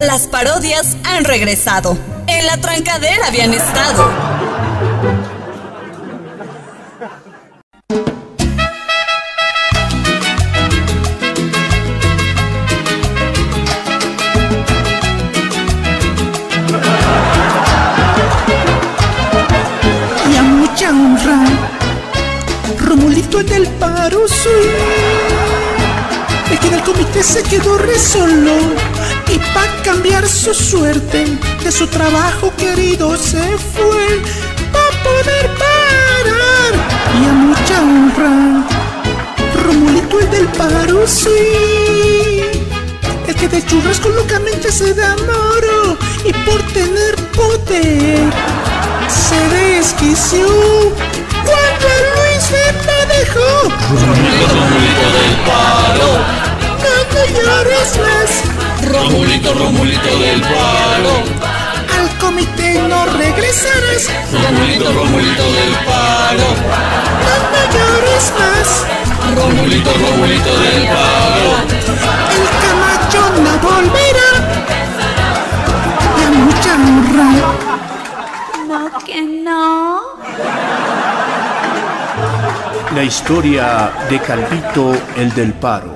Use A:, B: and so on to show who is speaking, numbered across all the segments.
A: Las parodias han regresado. En la trancadera habían estado.
B: y a mucha honra. Romulito en el paro soy. En el comité se quedó re solo. Y para cambiar su suerte, de su trabajo querido se fue. para poder parar. Y a mucha honra. Romulito el del paro sí. El que de churrasco locamente se da moro. Y por tener poder se desquició cuando Luis me dejó.
C: Romulito, del palo.
B: No me llores más,
C: Romulito, Romulito del palo.
B: al comité no regresarás.
C: Romulito, Romulito del palo.
B: No llores más,
C: Romulito, Romulito del palo.
B: el Camacho no volverá. Y a mucha honra,
D: No, que no.
E: La historia de Calvito el del Paro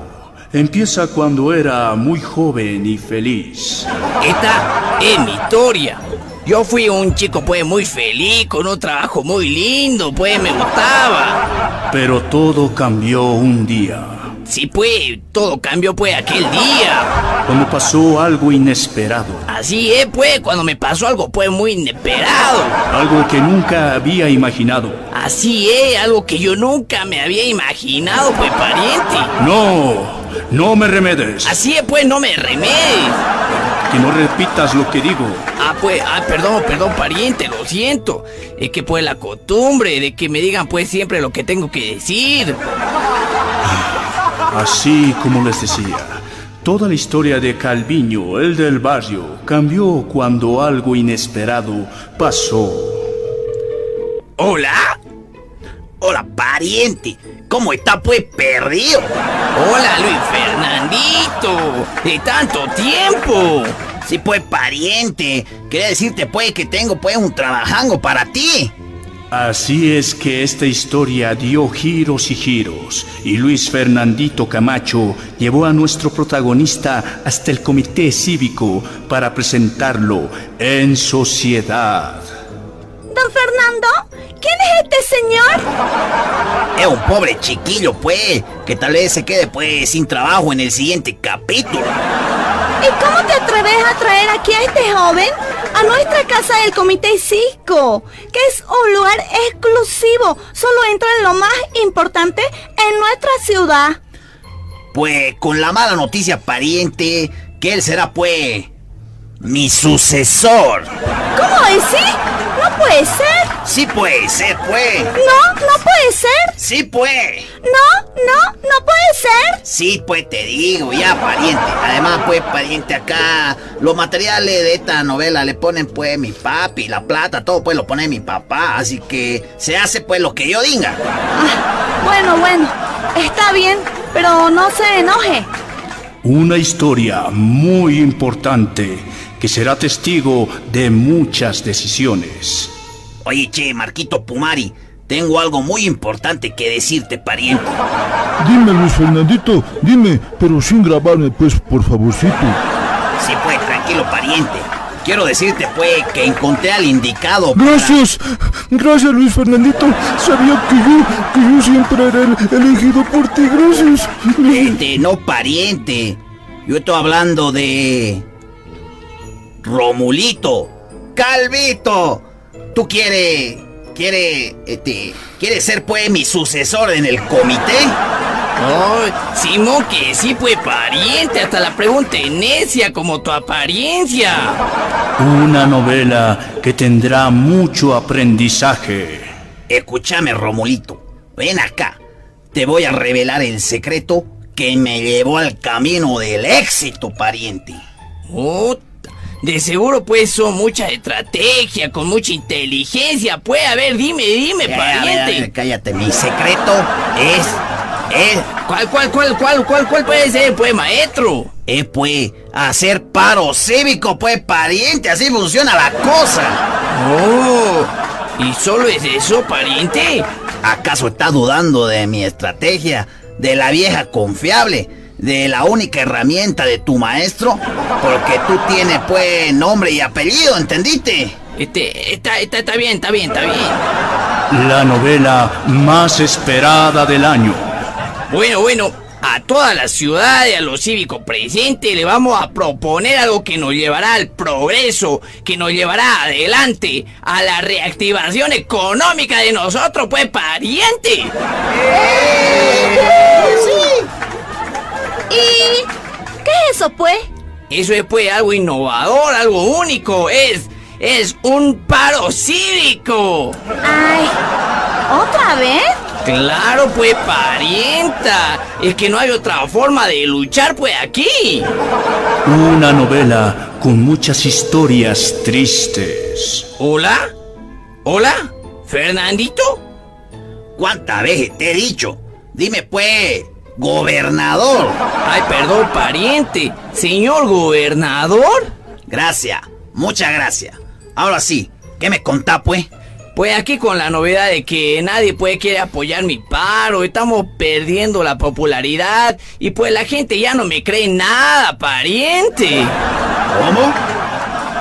E: empieza cuando era muy joven y feliz.
F: Esta es mi historia. Yo fui un chico pues muy feliz, con un trabajo muy lindo, pues me gustaba.
E: Pero todo cambió un día,
F: Sí, pues, todo cambió pues aquel día.
E: cuando pasó algo inesperado,
F: Así es, pues, cuando me pasó algo pues muy inesperado.
E: algo que nunca había imaginado.
F: Así es, algo que yo nunca me había imaginado, pues, pariente.
E: No, no me remedes,
F: Así es, pues, no me remedies.
E: que no repitas lo que digo.
F: Ah, pues, ah, perdón, perdón, pariente, lo siento. Es que pues la costumbre de que me digan pues siempre lo que tengo que decir.
E: Así como les decía, toda la historia de Calviño, el del barrio, cambió cuando algo inesperado pasó.
F: ¿Hola? Hola, pariente. ¿Cómo está pues perdido? Hola, Luis Fernandito. De tanto tiempo. Sí, pues, pariente. Quería decirte pues que tengo pues un trabajango para ti.
E: Así es que esta historia dio giros y giros, y Luis Fernandito Camacho llevó a nuestro protagonista hasta el comité cívico para presentarlo en sociedad.
D: Don Fernando, ¿quién es?
F: Es un pobre chiquillo, pues, que tal vez se quede pues sin trabajo en el siguiente capítulo.
D: ¿Y cómo te atreves a traer aquí a este joven a nuestra casa del Comité Cisco? Que es un lugar exclusivo. Solo entra lo más importante en nuestra ciudad.
F: Pues con la mala noticia, pariente, que él será pues mi sucesor.
D: ¿Cómo decir? No puede ser.
F: Sí puede ser, pues.
D: No, no.
F: Sí puede.
D: No, no, no puede ser.
F: Sí, pues te digo, ya, pariente. Además, pues, pariente, acá los materiales de esta novela le ponen, pues, mi papi, la plata, todo, pues, lo pone mi papá. Así que se hace, pues, lo que yo diga.
D: Bueno, bueno, está bien, pero no se enoje.
E: Una historia muy importante que será testigo de muchas decisiones.
F: Oye, che, Marquito Pumari, tengo algo muy importante que decirte, pariente.
G: Dime, Luis Fernandito, dime, pero sin grabarme, pues, por favorcito.
F: Sí, pues, tranquilo, pariente. Quiero decirte, pues, que encontré al indicado. para-
G: Gracias, gracias, Luis Fernandito. Sabía que yo, que yo siempre era el elegido por ti, gracias.
F: Este, no pariente. Yo estoy hablando de. Romulito. Calvito. Tú quieres. Quiere. Este. ¿Quieres ser pues mi sucesor en el comité? Oh, Simón, que sí, pues pariente. Hasta la pregunta es necia como tu apariencia.
E: Una novela que tendrá mucho aprendizaje.
F: Escúchame, Romulito. Ven acá. Te voy a revelar el secreto que me llevó al camino del éxito, pariente. De seguro, pues, son mucha estrategia, con mucha inteligencia. Pues, a ver, dime, dime, pariente. cállate, mi secreto es. es ¿Cuál, cuál, cuál, cuál, cuál, cuál puede ser, pues, maestro? Eh, pues, hacer paro cívico, pues, pariente, así funciona la cosa.
H: Oh, ¿y solo es eso, pariente?
F: ¿Acaso está dudando de mi estrategia, de la vieja confiable, de la única herramienta de tu maestro? Porque tú tienes, pues, nombre y apellido, ¿entendiste?
H: Este, está, está, está bien, está bien, está bien.
E: La novela más esperada del año.
H: Bueno, bueno, a toda la ciudad y a los cívicos presentes le vamos a proponer algo que nos llevará al progreso, que nos llevará adelante, a la reactivación económica de nosotros, pues, pariente.
D: ¿Y qué es eso, pues?
H: Eso es, pues, algo innovador, algo único, es, es un paro cívico.
D: Ay, ¿otra vez?
H: Claro, pues, parienta. Es que no hay otra forma de luchar, pues, aquí.
E: Una novela con muchas historias tristes.
H: ¿Hola? ¿Hola? ¿Fernandito?
F: ¿Cuántas veces te he dicho? Dime, pues, gobernador.
H: Ay, perdón, pariente. Señor gobernador.
F: Gracias, muchas gracias. Ahora sí, ¿qué me contá, pues?
H: Pues aquí con la novedad de que nadie puede quiere apoyar mi paro, estamos perdiendo la popularidad y pues la gente ya no me cree nada, pariente.
F: ¿Cómo?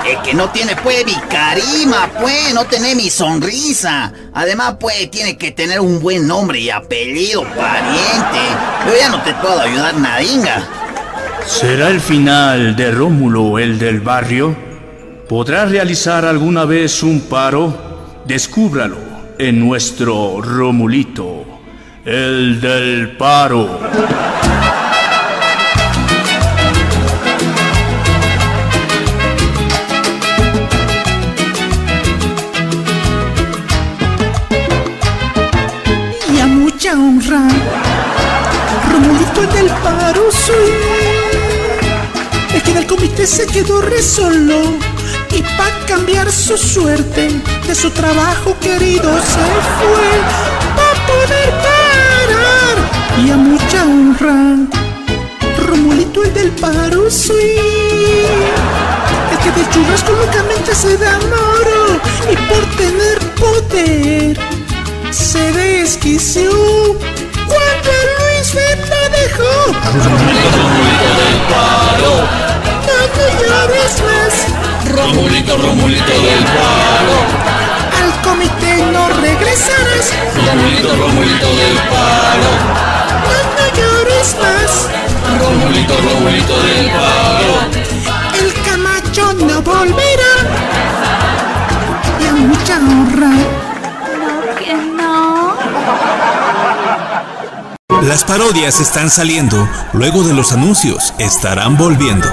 F: Es que no tiene pues mi carisma, pues, no tiene mi sonrisa. Además, pues, tiene que tener un buen nombre y apellido, pariente. Yo ya no te puedo ayudar nadinga.
E: ¿Será el final de Rómulo el del barrio? ¿Podrá realizar alguna vez un paro? Descúbralo en nuestro Romulito, el del paro.
B: Soy. El que en el comité se quedó re solo. Y para cambiar su suerte, de su trabajo querido se fue. Pa' poder parar. Y a mucha honra, Romulito el del paro. El que de churrasco locamente se da oro. Y por tener poder se desquició
C: Romulito, Romulito del paro.
B: al comité no regresarás.
C: Romulito, Romulito del paro.
B: No llores más,
C: Romulito, Romulito del paro.
B: el Camacho no volverá. Y a mucha honra.
D: No, que no.
I: Las parodias están saliendo, luego de los anuncios estarán volviendo.